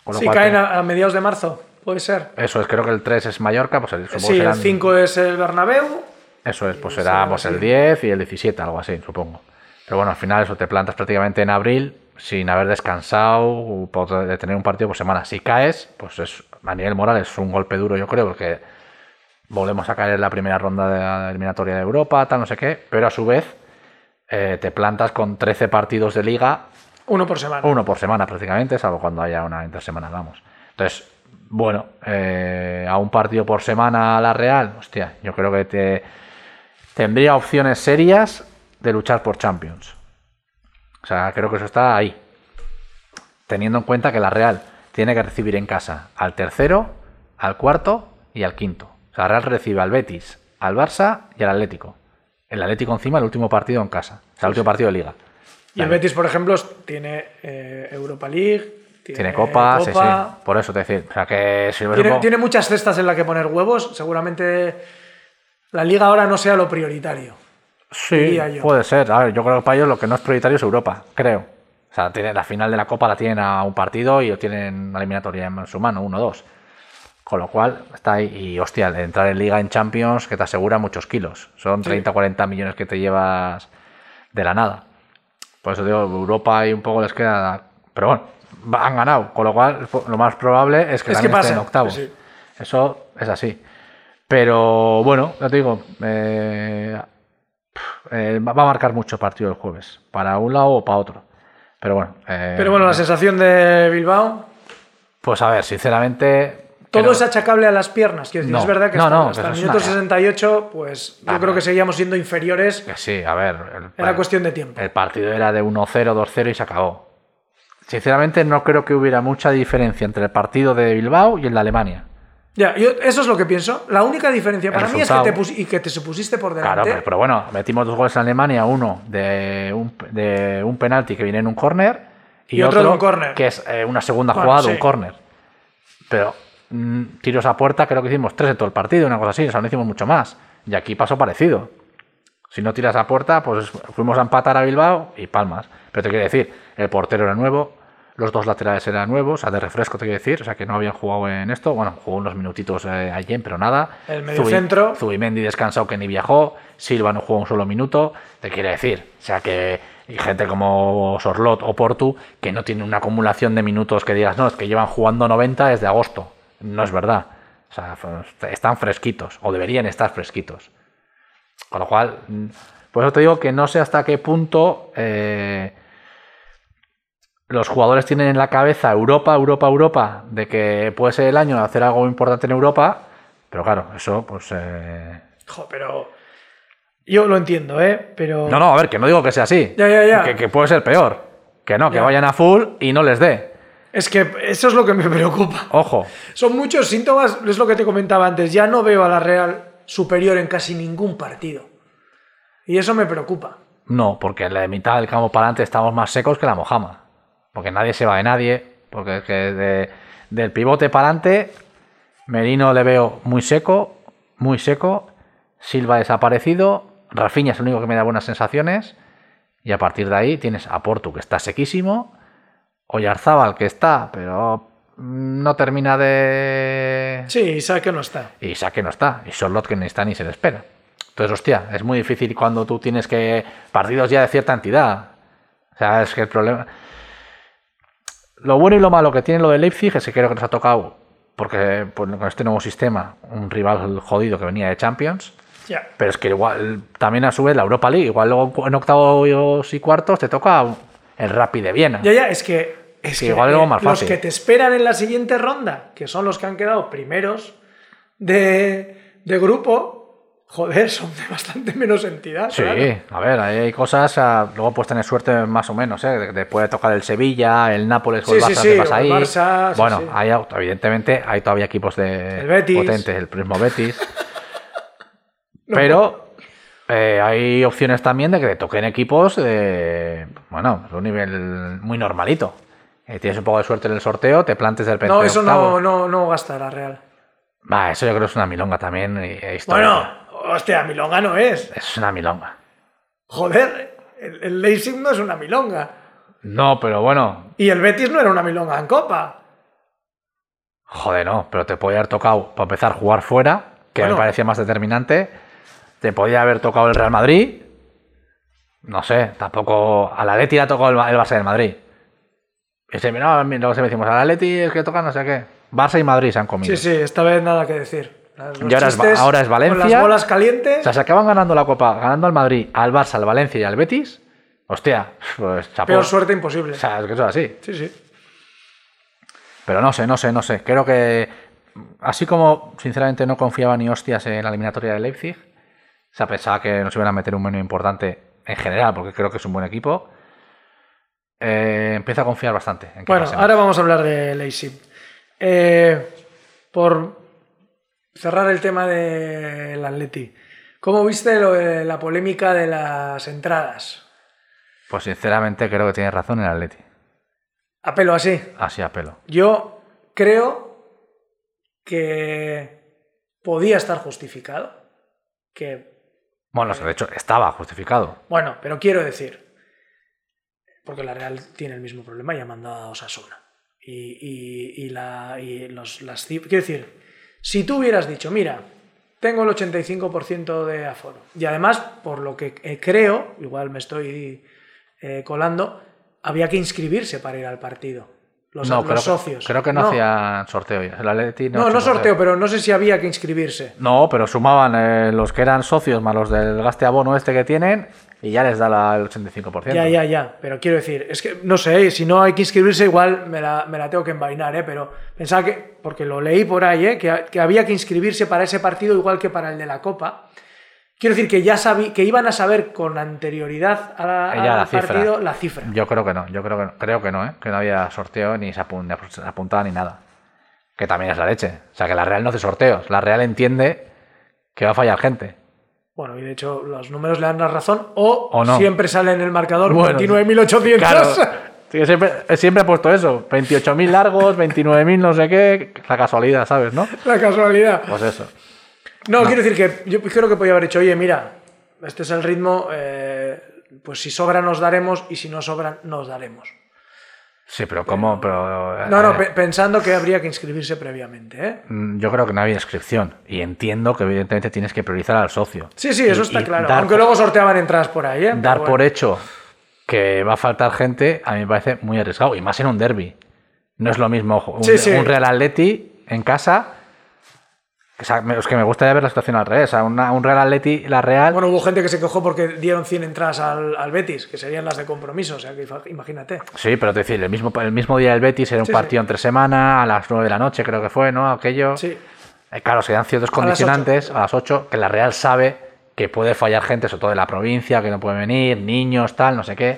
Con lo Si cual caen a, mediados de marzo, puede ser. Eso es, creo que el 3 es Mallorca, pues el, Sí, el serán- 5 es el Bernabéu. Eso es, pues será pues, el 10 y el 17, algo así, supongo. Pero bueno, al final eso te plantas prácticamente en abril sin haber descansado, por- tener un partido por semana. Si caes, pues es, a nivel moral es un golpe duro, yo creo, porque volvemos a caer en la primera ronda de la eliminatoria de Europa, tal, no sé qué, pero a su vez eh, te plantas con 13 partidos de liga Uno por semana. uno por semana prácticamente, salvo cuando haya una intersemana, vamos. Entonces, bueno, eh, a un partido por semana a la Real, hostia, yo creo que te, tendría opciones serias de luchar por Champions. O sea, creo que eso está ahí. Teniendo en cuenta que la Real tiene que recibir en casa al tercero, al cuarto y al quinto. O Real recibe al Betis, al Barça y al Atlético. El Atlético encima el último partido en casa. O sea, el último partido de liga. Y el Betis, por ejemplo, tiene eh, Europa League. Tiene, Tiene copa, sí, sí. Copa. Por eso te decir. O sea que si Tiene, tiene muchas cestas en las que poner huevos. Seguramente la liga ahora no sea lo prioritario. Sí, puede ser. A ver, yo creo que para ellos lo que no es prioritario es Europa, creo. O sea, tienen la final de la Copa la tienen a un partido y tienen una eliminatoria en su mano, uno dos. Con lo cual, está ahí. Y hostia, entrar en Liga en Champions que te asegura muchos kilos. Son 30 40 millones que te llevas de la nada. Por eso digo, Europa y un poco les queda. Pero bueno, han ganado. Con lo cual, lo más probable es que Es que en octavos. sí. Eso es así. Pero bueno, ya te digo, eh, eh, va va a marcar mucho el partido el jueves, para un lado o para otro. Pero bueno, eh, Pero bueno, la sensación de Bilbao. pues a ver, sinceramente. Todo es achacable a las piernas. Quiero decir, No, es verdad que no, hasta, no, hasta el minuto una- 68, pues yo Ah, creo que seguíamos siendo inferiores. sí, a ver. el- Era cuestión de tiempo. El partido era de 1-0, 2-0 y se acabó. Sinceramente, no creo que hubiera mucha diferencia entre el partido de Bilbao y el de Alemania. Ya, yo, eso es lo que pienso. La única diferencia El para mí es que te, pus- y que te supusiste por Claro, delante. pero, pero bueno, metimos dos goles en Alemania, uno de un, de un penalti que viene en un córner y, Y otro de un córner. que es eh, una segunda Bueno, jugada sí. un córner. Pero mm, tiros a puerta creo que hicimos tres en todo el partido, una cosa así, o sea, no hicimos mucho más. Y aquí pasó parecido. Si no tiras a puerta, pues fuimos a empatar a Bilbao y palmas. Pero te quiero decir, el portero era nuevo, los dos laterales eran nuevos, o sea, de refresco te quiero decir, o sea, que no habían jugado en esto. Bueno, jugó unos minutitos eh, ayer, pero nada. El mediocentro. Zubi- Zubimendi descansado que ni viajó, Silva no jugó un solo minuto, te quiere decir. O sea, que hay gente como Sorlot o Portu que no tienen una acumulación de minutos que digas, no, es que llevan jugando 90 desde agosto. No es verdad. O sea, están fresquitos, o deberían estar fresquitos. Con lo cual, mm, por eso te digo que no sé hasta qué punto eh, los jugadores tienen en la cabeza Europa, Europa, Europa, de que puede ser el año de hacer algo importante en Europa, pero claro, eso pues... eh, Jo, pero. Yo lo entiendo, ¿eh? Pero. No, no, a ver, que no digo que sea así. Ya, ya, ya. Que, que puede ser peor. Que no, que Ya. vayan a full y no les dé. Es que eso es lo que me preocupa. Ojo. Son muchos síntomas, es lo que te comentaba antes. Ya no veo a la Real superior en casi ningún partido. Y eso me preocupa. No, porque en la mitad del campo para adelante estamos más secos que la mojama. Porque nadie se va de nadie. Porque es que de- del pivote para adelante, Merino le veo muy seco, muy seco. Silva desaparecido. Rafinha es el único que me da buenas sensaciones. Y a partir de ahí tienes a Portu, que está sequísimo. Oyarzábal, que está, pero no termina de. Sí, Isaac que no está. Y Saque no está. Y Charlotte que ni está ni se le espera. Entonces, hostia, es muy difícil cuando tú tienes que. Partidos ya de cierta entidad. O sea, es que el problema. Lo bueno y lo malo que tiene lo de Leipzig es que creo que nos ha tocado, porque pues, con este nuevo sistema, un rival jodido que venía de Champions. Ya. Pero es que igual, también a su vez la Europa League, igual luego en octavos y cuartos te toca el Rapid de Viena. Ya, ya, es que. Es Sí, que, igual es algo eh, más los fácil. que te esperan en la siguiente ronda, que son los que han quedado primeros de, de grupo, joder, son de bastante menos entidad. Sí, claro. a ver, ahí hay cosas, ah, luego puedes tener suerte más o menos, ¿eh? De- de- puede tocar el Sevilla, el Nápoles o el Sí, Barça, sí, te sí, vas o el ahí. Barça, bueno, hay, evidentemente hay todavía equipos de El Betis. potentes, el mismo Betis. *laughs* pero eh, hay opciones también de que te toquen equipos de, bueno, de un nivel muy normalito. Y tienes un poco de suerte en el sorteo, te plantes del repente No, eso no, no, no gasta la Real. Va, eso yo creo que es una milonga también. Bueno, hostia, milonga no es. Es una milonga. Joder, el, el Leipzig no es una milonga. No, pero bueno, Y el Betis no era una milonga en Copa. joder, no, pero te podía haber tocado, para empezar, jugar fuera, que Bueno. me parecía más determinante. Te podía haber tocado el Real Madrid. No sé, tampoco. A la Leti le ha tocado el, el Barça del Madrid. Y se, no, luego se me decimos, a la Leti es que toca no sé qué. Barça y Madrid se han comido. Sí, sí, esta vez nada que decir. Los Y ahora es ahora es Con las Valencia. bolas calientes. O sea, se acaban ganando la Copa, ganando al Madrid, al Barça, al Valencia y al Betis. Hostia, pues chapó. peor suerte imposible. O sea, es que eso es así. Sí, sí. Pero no sé, no sé, no sé. Creo que, así como sinceramente no confiaba ni hostias en la eliminatoria de Leipzig, o sea, pensaba que nos iban a meter un menú importante en general, porque creo que es un buen equipo, eh, empiezo a confiar bastante. En que Bueno, pasemos. ahora vamos a hablar de Leipzig. Eh, por cerrar el tema del Atleti, ¿cómo viste lo de la polémica de las entradas? Pues sinceramente creo que tienes razón el Atleti. Apelo así. Así a pelo. Yo creo que podía estar justificado. Que, Bueno, de hecho, estaba justificado. bueno, pero quiero decir, porque la Real tiene el mismo problema y ha mandado a Osasuna. Y, y- y la, y los, las Quiero decir, si tú hubieras dicho, mira, tengo el 85% de aforo, y además, por lo que eh, creo, igual me estoy eh, colando, había que inscribirse para ir al partido. Los, no, los creo, que- socios. creo que no, hacían sorteo ya. El Atleti No, no, sorteo, pero no sé si había que inscribirse. No, pero sumaban eh, los que eran socios más los del gaste abono este que tienen y ya les da la- el 85%. Ya, ya, ya. Pero quiero decir, es que no sé, si no hay que inscribirse, igual me la, me la tengo que envainar, ¿eh? Pero pensaba que, porque lo leí por ahí, ¿eh? Que, que había que inscribirse para ese partido igual que para el de la Copa. Quiero decir que ya sabí, que iban a saber con anterioridad a la- Eh, ya, la cifra. partido la cifra. Yo creo que no, yo creo que no, creo que no, ¿eh? que no había sorteo ni se apun- ni se apuntaba ni nada. Que también es la leche. O sea, que la Real no hace sorteos. La Real entiende que va a fallar gente. Bueno, y de hecho los números le dan la razón o, O no. siempre sale en el marcador Bueno, 29.800. Claro. *laughs* Sí, siempre, siempre he puesto eso. 28.000 largos, 29.000 no sé qué. La casualidad, ¿sabes? ¿No? la casualidad. Pues eso. No, quiero decir que yo creo que podía haber dicho, oye, mira, este es el ritmo, eh, pues si sobra nos daremos y si no sobran nos daremos. Sí, pero ¿cómo? Pero, No, no, eh, pe- pensando que habría que inscribirse previamente, ¿eh? Mm, Yo creo que no había inscripción y entiendo que evidentemente tienes que priorizar al socio. Sí, sí, eso Y- está y claro. Aunque por- luego sorteaban entradas por ahí, ¿eh? Dar por hecho que va a faltar gente a mí me parece muy arriesgado y más en un derby. No es lo mismo un, Sí, sí. un Real Atleti en casa. O sea, es que me gustaría ver la situación al revés. O sea, una- un Real Atleti, la Real. Bueno, hubo gente que se quejó porque dieron 100 entradas al, al Betis, que serían las de compromiso, o sea, que imagínate. Sí, pero te decir, el mismo, el mismo día del Betis era un Sí, partido entre semana, a las 9 de la noche creo que fue, ¿no? Aquello. Sí. Eh, claro, se dan ciertos A las condicionantes a las 8 que la Real sabe que puede fallar gente, sobre todo de la provincia, que no puede venir, niños, tal, no sé qué.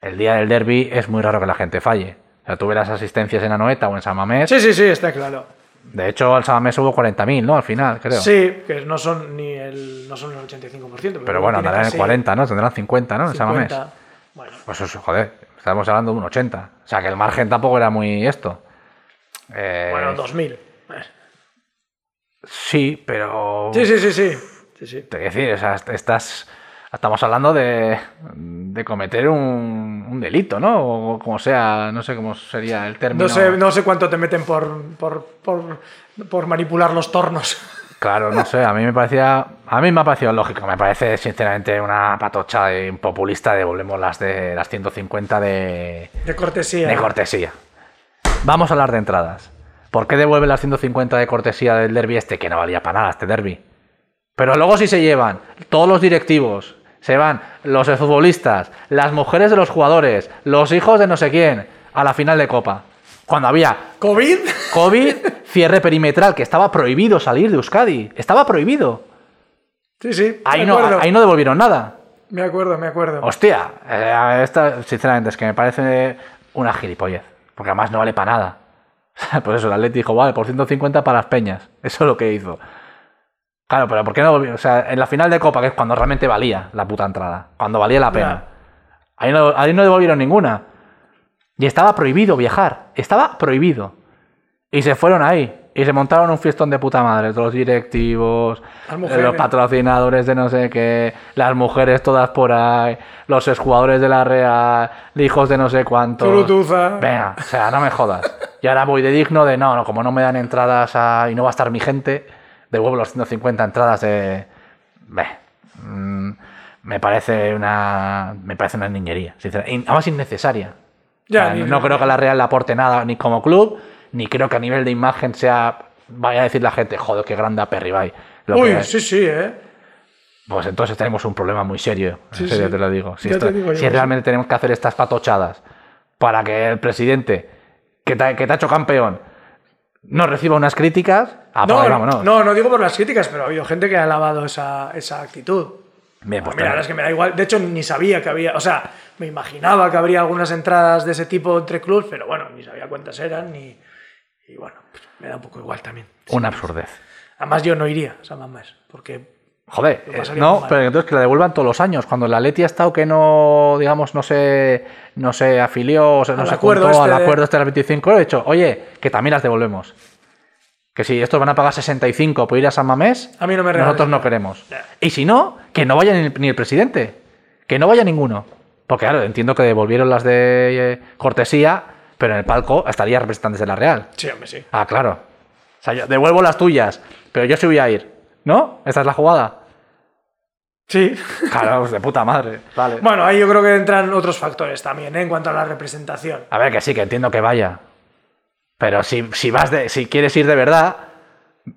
El día del derby es muy raro que la gente falle. O sea, tú ves las asistencias en Anoeta o en San Mamés. Sí, sí, sí, está claro. De hecho, al San Mamés hubo 40.000, ¿no? Al final, creo. Sí, que no son ni el, no son el 85%. Pero bueno, tiene andarán en casi 40, ¿no? Tendrán 50, ¿no? En San Mamés. 50. Bueno, Pues eso, joder, estamos hablando de un 80. O sea, que el margen tampoco era muy esto. Eh, bueno, 2000. Sí, pero... Sí, sí, sí, sí. sí, sí. Te quiero decir, o sea, est- estás, estamos hablando de, de cometer un, un delito, ¿no? O como sea, no sé cómo sería el término. No sé, no sé cuánto te meten por, por, por, por manipular los tornos. Claro, no sé, a mí me parecía, a mí me ha parecido lógico, me parece sinceramente una patocha de un populista, devolvemos las de las 150 de, De cortesía. de cortesía. Vamos a hablar de entradas. ¿Por qué devuelven las 150 de cortesía del derby este? Que no valía para nada este derby. Pero luego sí se llevan todos los directivos, se van los futbolistas, las mujeres de los jugadores, los hijos de no sé quién, a la final de Copa. Cuando había ¿COVID? COVID, *laughs* cierre perimetral, que estaba prohibido salir de Euskadi. Estaba prohibido. Sí, sí. Ahí me no, acuerdo. ahí no devolvieron nada. Me acuerdo, me acuerdo. Hostia, eh, esta, sinceramente, es que me parece una gilipollez. Porque además no vale para nada. *laughs* Pues eso, el Atleti dijo, vale, por 150 para las peñas. Eso es lo que hizo. Claro, pero ¿por qué no volvió? O sea, en la final de Copa, que es cuando realmente valía la puta entrada. Cuando valía la pena. Ahí no, ahí no devolvieron ninguna. Y estaba prohibido viajar. Estaba prohibido. Y se fueron ahí. Y se montaron un fiestón de puta madre. Todos los directivos, los patrocinadores de no sé qué, las mujeres todas por ahí, los exjugadores de la Real, hijos de no sé. Zurutuza. Venga, o sea, no me jodas. Y ahora voy de digno de no, no, como no me dan entradas a- y no va a estar mi gente, devuelvo los 150 entradas de. Beh, mm, me parece una. Me parece una niñería, sinceramente. Además innecesaria. Ya, O sea, ni- no creo que la Real le aporte nada ni como club, ni creo que a nivel de imagen sea. Vaya a decir la gente, joder, qué grande a Perribay. Lo Uy, que- sí, sí, ¿eh? Pues entonces tenemos un problema muy serio. En Sí, serio sí. te lo digo. Si, esto- digo realmente tenemos que hacer estas patochadas para que el presidente que te, ha- que te ha hecho campeón no reciba unas críticas, No, vámonos. no, no digo por las críticas, pero ha habido gente que ha alabado esa, esa actitud. Bien, pues Mira, tenemos- es que me da igual. De hecho, ni sabía que había. O sea, me imaginaba que habría algunas entradas de ese tipo entre clubs, pero bueno, ni sabía cuántas eran. Ni, y bueno, pues me da un poco igual también. Una absurdez. Además, yo no iría a San Mamés, porque. Joder, eh, no, pero entonces que la devuelvan todos los años. Cuando la Leti ha estado que no, digamos, no se, no se afilió, o sea, no se acuerdo juntó este al de- acuerdo este de las 25, he dicho, oye, que también las devolvemos. Que si estos van a pagar 65 por ir a San Mamés, A mí no me nosotros no queremos. Y si no, que no vaya ni, ni el presidente. Que no vaya ninguno. Porque claro, entiendo que devolvieron las de eh, cortesía, pero en el palco estaría representantes de la Real. Sí, hombre, sí. Ah, claro. O sea, yo devuelvo las tuyas, pero yo sí voy a ir. ¿No? ¿Esta es la jugada? Sí. Claro, *laughs* pues de puta madre. Vale. Bueno, ahí yo creo que entran otros factores también, ¿eh? en cuanto a la representación. A ver, que sí, que entiendo que vaya. Pero si, si vas de, si quieres ir de verdad,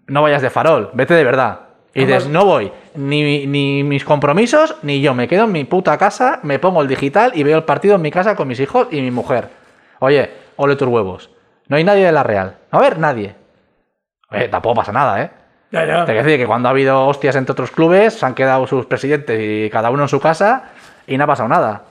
no vayas de farol, vete de verdad. Y dices, no voy, ni, ni mis compromisos, ni yo. Me quedo en mi puta casa, me pongo el digital y veo el partido en mi casa con mis hijos y mi mujer. Oye, ole tus huevos. No hay nadie de la Real. A ver, nadie. Oye, tampoco pasa nada, ¿eh? Ya, ya. Te quiero decir que cuando ha habido hostias entre otros clubes, se han quedado sus presidentes y cada uno en su casa y no ha pasado nada.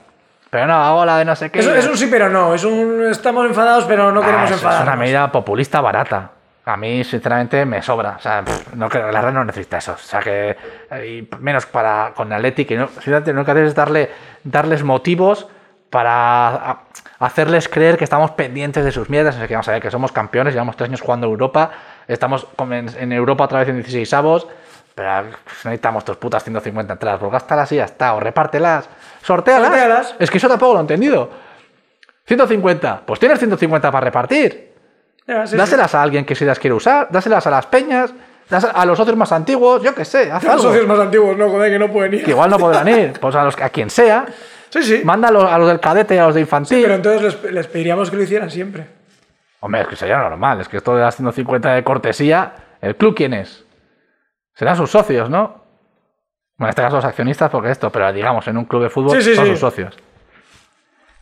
Pero no, hola de no sé qué. Es, es un sí, pero no. Es un estamos enfadados, pero no Ah, queremos es- Es enfadarnos. una medida populista barata. A mí, sinceramente, me sobra. O sea, pff, no, la red no necesita eso. O sea, que. eh, y menos para con Atleti, que no, simplemente lo que haces es darle, darles motivos para hacerles creer que estamos pendientes de sus mierdas. Que vamos a ver que somos campeones, llevamos tres años jugando Europa. Estamos en, en Europa otra vez en 16 avos. Pero no necesitamos tus putas 150 entradas. Pues gástalas y ya está. O repártelas. Sortéalas. Sortéalas. Es que eso tampoco lo he entendido. 150. Pues tienes 150 para repartir. Ya, sí, sí. dáselas a alguien que se las quiere usar, dáselas a las peñas, dáselas a los socios más antiguos, yo qué sé, haz *laughs* Los algo. socios más antiguos, no, joder, que no pueden ir. Que igual no podrán ir, pues a, los, a quien sea, Sí, sí. mándalo a los del cadete y a los de infantil. Pero entonces les, les pediríamos que lo hicieran siempre. Hombre, es que sería normal, es que esto de las 150 de cortesía, ¿el club quién es? Serán sus socios, ¿no? Bueno, en este caso los accionistas, porque esto, pero digamos, en un club de fútbol Sí, sí, son sí. sus socios.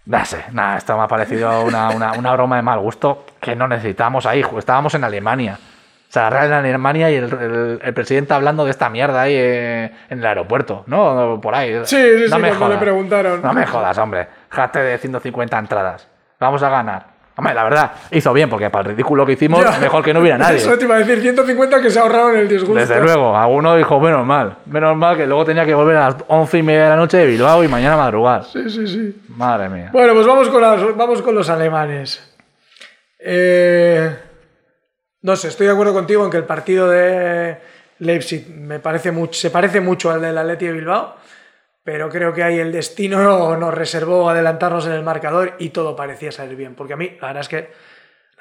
No sé, nada, esto me ha parecido una, una, una broma de mal gusto que no necesitamos ahí. Estábamos en Alemania. O sea, en Alemania y el, el- el presidente hablando de esta mierda ahí eh, en el aeropuerto, ¿no? Por ahí. Sí, sí, sí, no me cuando le jodas. preguntaron. No me jodas, hombre. Jate de 150 entradas. Vamos a ganar. Hombre, la verdad, hizo bien, porque para el ridículo que hicimos, Ya. mejor que no hubiera nadie. Eso te iba a decir, 150 que se ahorraron el disgusto. Desde luego, alguno dijo, menos mal, menos mal que luego tenía que volver a las 11 y media de la noche de Bilbao y mañana madrugar. Sí, sí, sí. Madre mía. Bueno, pues vamos con, las- vamos con los alemanes. Eh, no sé, estoy de acuerdo contigo en que el partido de Leipzig me parece mucho, se parece mucho al del Atleti de Bilbao, pero creo que ahí el destino nos reservó adelantarnos en el marcador y todo parecía salir bien. Porque a mí, la verdad es que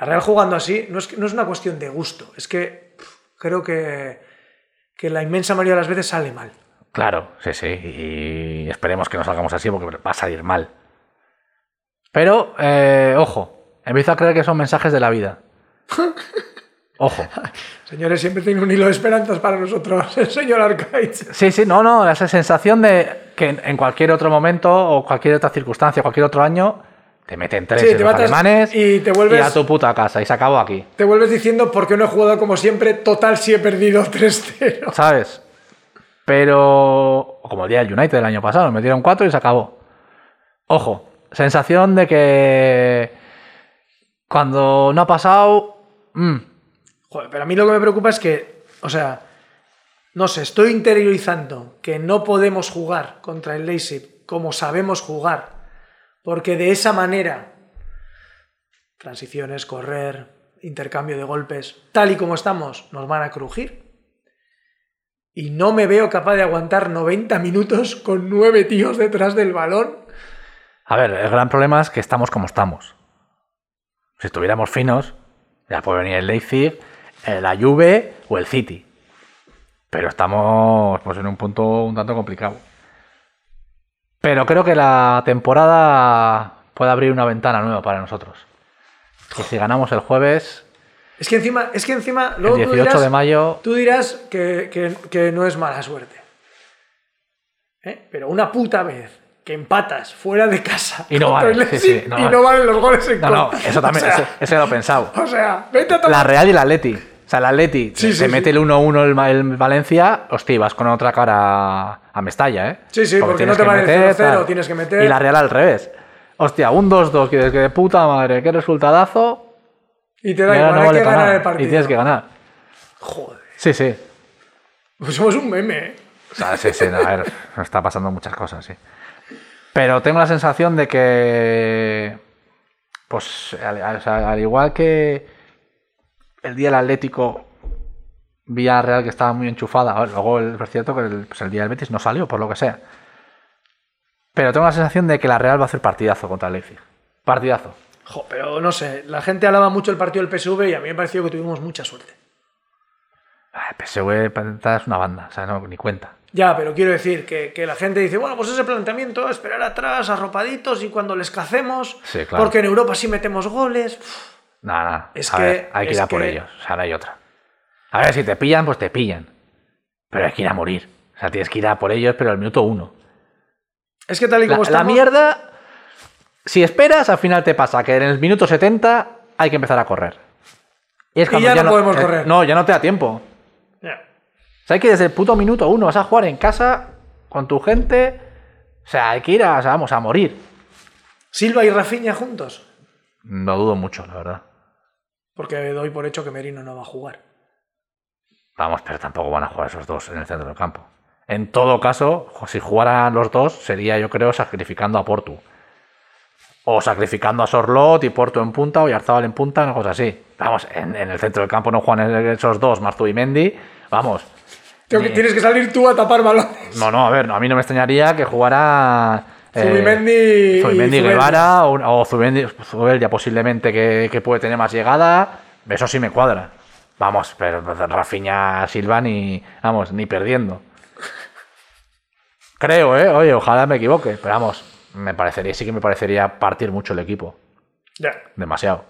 la Real jugando así no es, no es una cuestión de gusto, es que pff, creo que, que la inmensa mayoría de las veces sale mal. Claro, sí, sí. Y esperemos que no salgamos así porque va a salir mal. Pero, eh, ojo, empiezo a creer que son mensajes de la vida. *laughs* Ojo. *laughs* Señores, siempre tiene un hilo de esperanzas para nosotros, el señor Arcaiz. Sí, sí, no, no, esa sensación de que en, cualquier otro momento o cualquier otra circunstancia, cualquier otro año, te meten tres Sí, en te los alemanes y te vuelves- a tu puta casa y se acabó aquí. Te vuelves diciendo por qué no he jugado como siempre, total si he perdido *laughs* 3-0. ¿Sabes? Pero, como el día del United del año pasado, nos metieron cuatro y se acabó. Ojo, sensación de que cuando no ha pasado, mm, Pero a mí lo que me preocupa es que, o sea, no sé, estoy interiorizando que no podemos jugar contra el Leipzig como sabemos jugar, porque de esa manera transiciones, correr, intercambio de golpes, tal y como estamos, nos van a crujir. Y no me veo capaz de aguantar 90 minutos con nueve tíos detrás del balón. A ver, el gran problema es que estamos como estamos. Si estuviéramos finos, ya puede venir el Leipzig, la Juve o el City. Pero estamos pues, en un punto un tanto complicado. Pero creo que la temporada puede abrir una ventana nueva para nosotros. Y si ganamos el jueves, Es que encima, es que encima luego el tú 18 dirás, de mayo, tú dirás que, que- que no es mala suerte. ¿Eh? Pero una puta vez que empatas fuera de casa Y no contra vale, el sí, no y vale. no valen los goles en No, no, eso también, *laughs* O sea, eso, eso ya lo he pensado. o sea, vete a tomar- La Real y el Atleti. O sea, el Atleti Sí, se sí, mete sí. el 1-1 el, Valencia, hostia, vas con otra cara a Mestalla, ¿eh? Sí, sí, porque tienes no te que vale el meter, 0-0, tal. tienes que meter. Y la Real al revés. Hostia, un 2-2, que que de puta madre, qué resultadazo. y te y da ahora igual, no hay vale que ganar el partido. Y tienes que ganar. Joder, Sí, sí. pues somos un meme. ¿eh? O sea, sí, sí, a ver, nos está pasando muchas cosas, sí. Pero tengo la sensación de que, pues, al, al- al igual que el día del Atlético, Vía Real que estaba muy enchufada, luego el- es cierto que el, pues, el día del Betis no salió, por lo que sea. Pero tengo la sensación de que la Real va a hacer partidazo contra el Leipzig. Partidazo. Jo, pero no sé, la gente alaba mucho el partido del PSV y a mí me pareció que tuvimos mucha suerte. Ah, El PSV es una banda, o sea, no, ni cuenta. Ya, pero quiero decir que, que la gente dice, bueno, pues ese planteamiento, esperar atrás, arropaditos y cuando les cacemos, Sí, claro. porque en Europa sí metemos goles. Nada, nada. Es a que- ver, hay que ir a por que- ellos. O sea, no hay otra. A ver, si te pillan, pues te pillan. Pero hay que ir a morir. O sea, tienes que ir a por ellos, pero al minuto uno. Es que tal y La, como la estamos... mierda, si esperas, al final te pasa que en el minuto 70 hay que empezar a correr. Y, es Y ya no podemos eh, correr. No, ya no te da tiempo. O sea, hay que desde el puto minuto uno vas a jugar en casa con tu gente. O sea, hay que ir a, o sea, vamos, a morir. Silva y Rafinha juntos. No dudo mucho, la verdad. Porque doy por hecho que Merino no va a jugar. Vamos, pero tampoco van a jugar esos dos en el centro del campo. En todo caso, si jugaran los dos, sería yo creo sacrificando a Portu. O sacrificando a Sorlot y Porto en punta o Yarzábal en punta, una cosa así. Vamos, en, en el centro del campo no juegan esos dos, Marzu y Mendy. Vamos. Tienes que salir tú a tapar balones. No, no, a ver, a mí no me extrañaría que jugara. Eh, Zubimendi y Zubimendi. Guevara o, o Zubimendi, Zubeldia posiblemente que, que puede tener más llegada. Eso sí me cuadra. Vamos, pero Rafiña Silva ni. Vamos, ni perdiendo. *laughs* Creo, ¿eh? Oye, ojalá me equivoque. Pero vamos, me parecería, sí que me parecería partir mucho el equipo. Ya. Demasiado.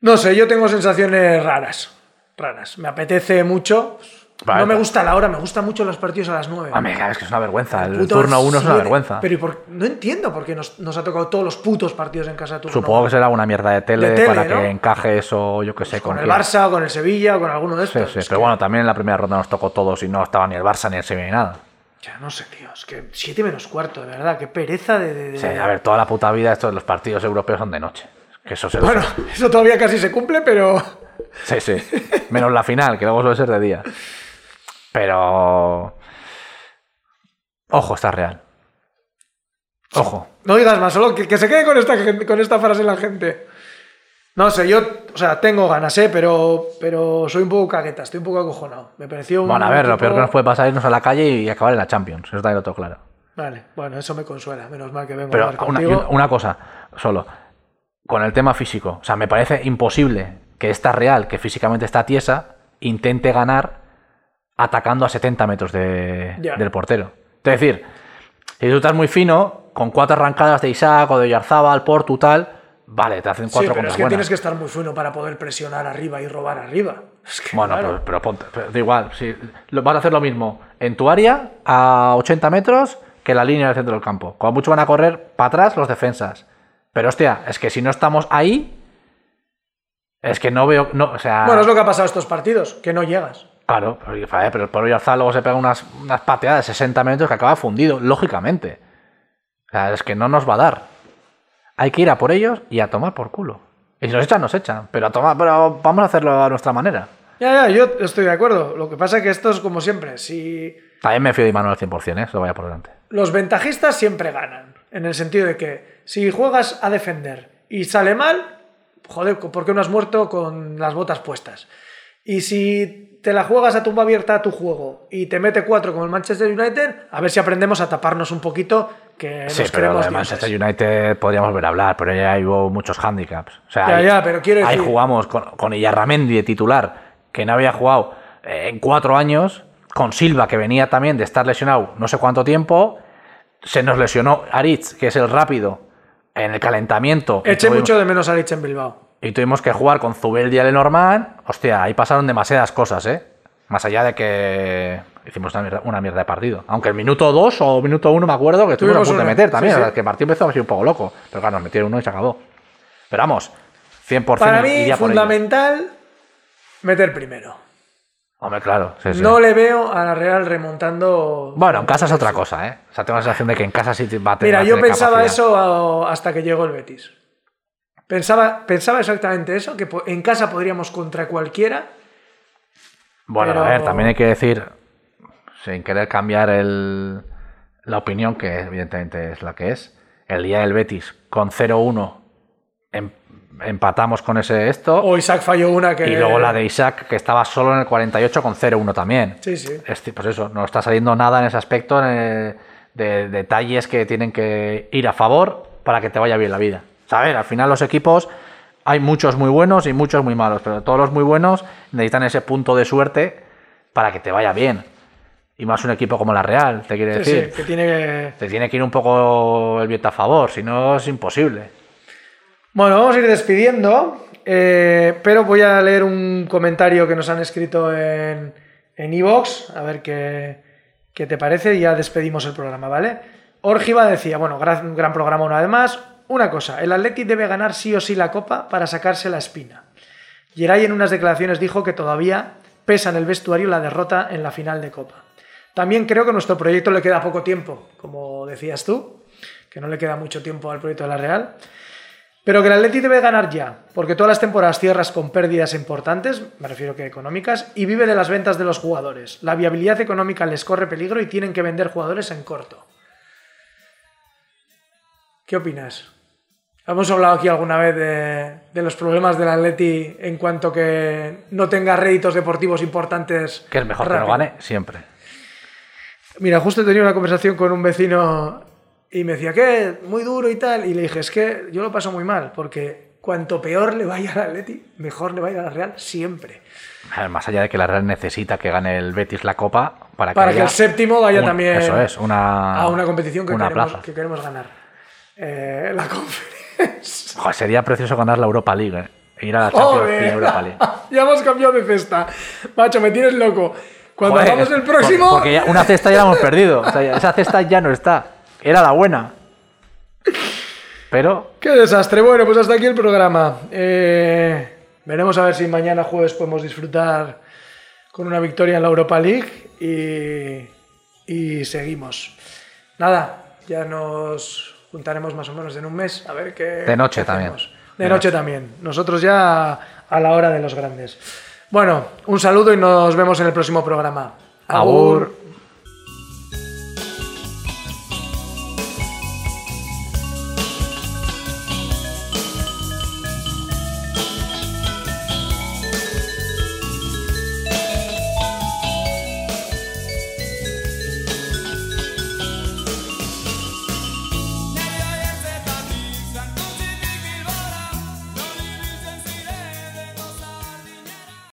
No sé, yo tengo sensaciones raras. Raras. Me apetece mucho. Vale, no me gusta la hora, me gustan mucho los partidos a las 9. Hombre, claro, es que es una vergüenza. El turno uno es una vergüenza. Pero ¿y por- no entiendo por qué nos, nos ha tocado todos los putos partidos en casa turno. Supongo que será una mierda de tele, De tele, para ¿no? que encaje eso, yo que sé, Con el quién. Barça o con el Sevilla o con alguno de estos. sí, Es pero que- bueno, también en la primera ronda nos tocó todos y no estaba ni el Barça ni el Sevilla ni nada. Ya, no sé, tío. Es que 7 menos cuarto, de verdad. Qué pereza de. de- de- Sí, a ver, toda la puta vida estos los partidos europeos son de noche. Que eso se Bueno, *laughs* eso todavía casi se cumple, pero. Sí, sí. Menos la final, que luego suele ser de día. *laughs* Pero. Ojo, está real. Ojo. No digas más, solo que, que se quede con esta, con esta frase la gente. No sé, yo, o sea, tengo ganas, ¿eh? Pero, pero soy un poco cagueta, estoy un poco acojonado. Me pareció un. Bueno, a ver, lo peor que nos puede pasar es irnos a la calle y acabar en la Champions. Eso lo tengo claro. Vale, bueno, eso me consuela. Menos mal que vengo a Pero hablar una, contigo. una cosa, solo. Con el tema físico. O sea, me parece imposible que esta Real, que físicamente está tiesa, intente ganar atacando a 70 metros de- del portero. Es decir, si tú estás muy fino, con cuatro arrancadas de Isaac o de Yarzábal, Portu, tal, vale, te hacen Sí, cuatro pero contra es que buenas. tienes que estar muy fino para poder presionar arriba y robar arriba. Es que, Bueno, claro. pero, pero ponte, pero da igual, si lo- vas a hacer lo mismo en tu área a 80 metros que la línea del centro del campo. Como mucho van a correr para atrás los defensas. Pero hostia, es que si no estamos ahí, es que no veo, no, o sea, Bueno, es lo que ha pasado estos partidos, que no llegas. Claro, pero, pero el Yarzal luego se pega unas, unas pateadas de 60 metros que acaba fundido, lógicamente. O sea, es que no nos va a dar. Hay que ir a por ellos y a tomar por culo. Y si nos echan, nos echan. Pero a tomar, pero vamos a hacerlo a nuestra manera. Ya, ya, yo estoy de acuerdo. Lo que pasa es que esto es como siempre. Si También me fío de Imanol al 100%, ¿eh? Eso vaya por delante. los ventajistas siempre ganan. En el sentido de que si juegas a defender y sale mal, joder, ¿por qué no has muerto con las botas puestas? Y si te la juegas a tumba abierta a tu juego y te mete cuatro como el Manchester United, a ver si aprendemos a taparnos un poquito que Sí, nos pero de. Manchester United podríamos ver hablar, pero ya hubo muchos handicaps. O sea, Ya, ahí, ya, pero quiero ahí decir- jugamos con, con Illarramendi de titular, que no había jugado eh, en cuatro años, con Silva, que venía también de estar lesionado no sé cuánto tiempo, se nos lesionó Aritz, que es el rápido, en el calentamiento. Eché mucho de menos a Lich en Bilbao. Y tuvimos que jugar con Zubeldi y Lenormand. Hostia, ahí pasaron demasiadas cosas, ¿eh? Más allá de que hicimos una mierda, una mierda de partido. Aunque el minuto 2 o minuto 1 me acuerdo que estuvimos a Tuvimos punto de meter también. sí, sí. o sea, que partido empezó así un poco loco. Pero claro, nos metieron uno y se acabó. Pero vamos, 100% Para mí, fundamental meter primero. Hombre, claro. sí, sí. No le veo a la Real remontando. Bueno, en casa es otra cosa, ¿eh? O sea, tengo la sensación de que en casa sí va a tener Mira, a yo pensaba capacidad. eso a- hasta que llegó el Betis. Pensaba, pensaba exactamente eso, que en casa podríamos contra cualquiera. Bueno, Pero- a ver, también hay que decir, sin querer cambiar el, la opinión, que evidentemente es la que es, el día del Betis con 0-1 em- empatamos con ese esto, O Isaac falló una que. y luego la de Isaac, que estaba solo en el 48 con 0-1 también. Sí, sí. Es decir, pues eso, no está saliendo nada en ese aspecto eh, de detalles que tienen que ir a favor para que te vaya bien la vida. ¿Sabes? Al final los equipos hay muchos muy buenos y muchos muy malos, pero todos los muy buenos necesitan ese punto de suerte para que te vaya bien. Y más un equipo como la Real, te quiere Sí, sí, decir. que tiene que. Te tiene que ir un poco el viento a favor, si no es imposible. Bueno, vamos a ir despidiendo, eh, pero voy a leer un comentario que nos han escrito en en iVoox, a ver qué, qué te parece, y ya despedimos el programa, ¿vale? Orgiva decía, bueno, gran, gran programa una vez más. Una cosa, el Atleti debe ganar sí o sí la Copa para sacarse la espina. Geray en unas declaraciones dijo que todavía pesa en el vestuario la derrota en la final de Copa. También creo que a nuestro proyecto le queda poco tiempo, como decías tú, que no le queda mucho tiempo al proyecto de la Real. Pero que el Atleti debe ganar ya, porque todas las temporadas cierras con pérdidas importantes, me refiero que económicas, y vive de las ventas de los jugadores. La viabilidad económica les corre peligro y tienen que vender jugadores en corto. ¿Qué opinas? Hemos hablado aquí alguna vez de, de los problemas del Atleti en cuanto que no tenga réditos deportivos importantes. Que es mejor que no gane siempre. Mira, justo he tenido una conversación con un vecino y me decía que muy duro y tal. Y le dije, es que yo lo paso muy mal, porque cuanto peor le vaya al Atleti, mejor le va a la Real siempre. Más allá de que la Real necesita que gane el Betis la Copa para que, Para que el séptimo vaya un- también Eso es, una, a una competición que, una queremos, plaza. que queremos ganar. Eh, la conferencia. *laughs* Sería precioso ganar la Europa League, ¿eh? E Ir a la Champions la Europa League. *laughs* ya hemos cambiado de cesta. Macho, me tienes loco. Cuando Joder, hagamos el próximo... Porque ya una cesta ya la hemos perdido. O sea, esa cesta ya no está. Era la buena. Pero Qué desastre. Bueno, pues hasta aquí el programa. Eh, veremos a ver si mañana jueves podemos disfrutar con una victoria en la Europa League y, y seguimos. Nada, ya nos juntaremos más o menos en un mes a ver qué. De noche qué también. De noche también. Nosotros ya a la hora de los grandes. Bueno, un saludo y nos vemos en el próximo programa. Agur.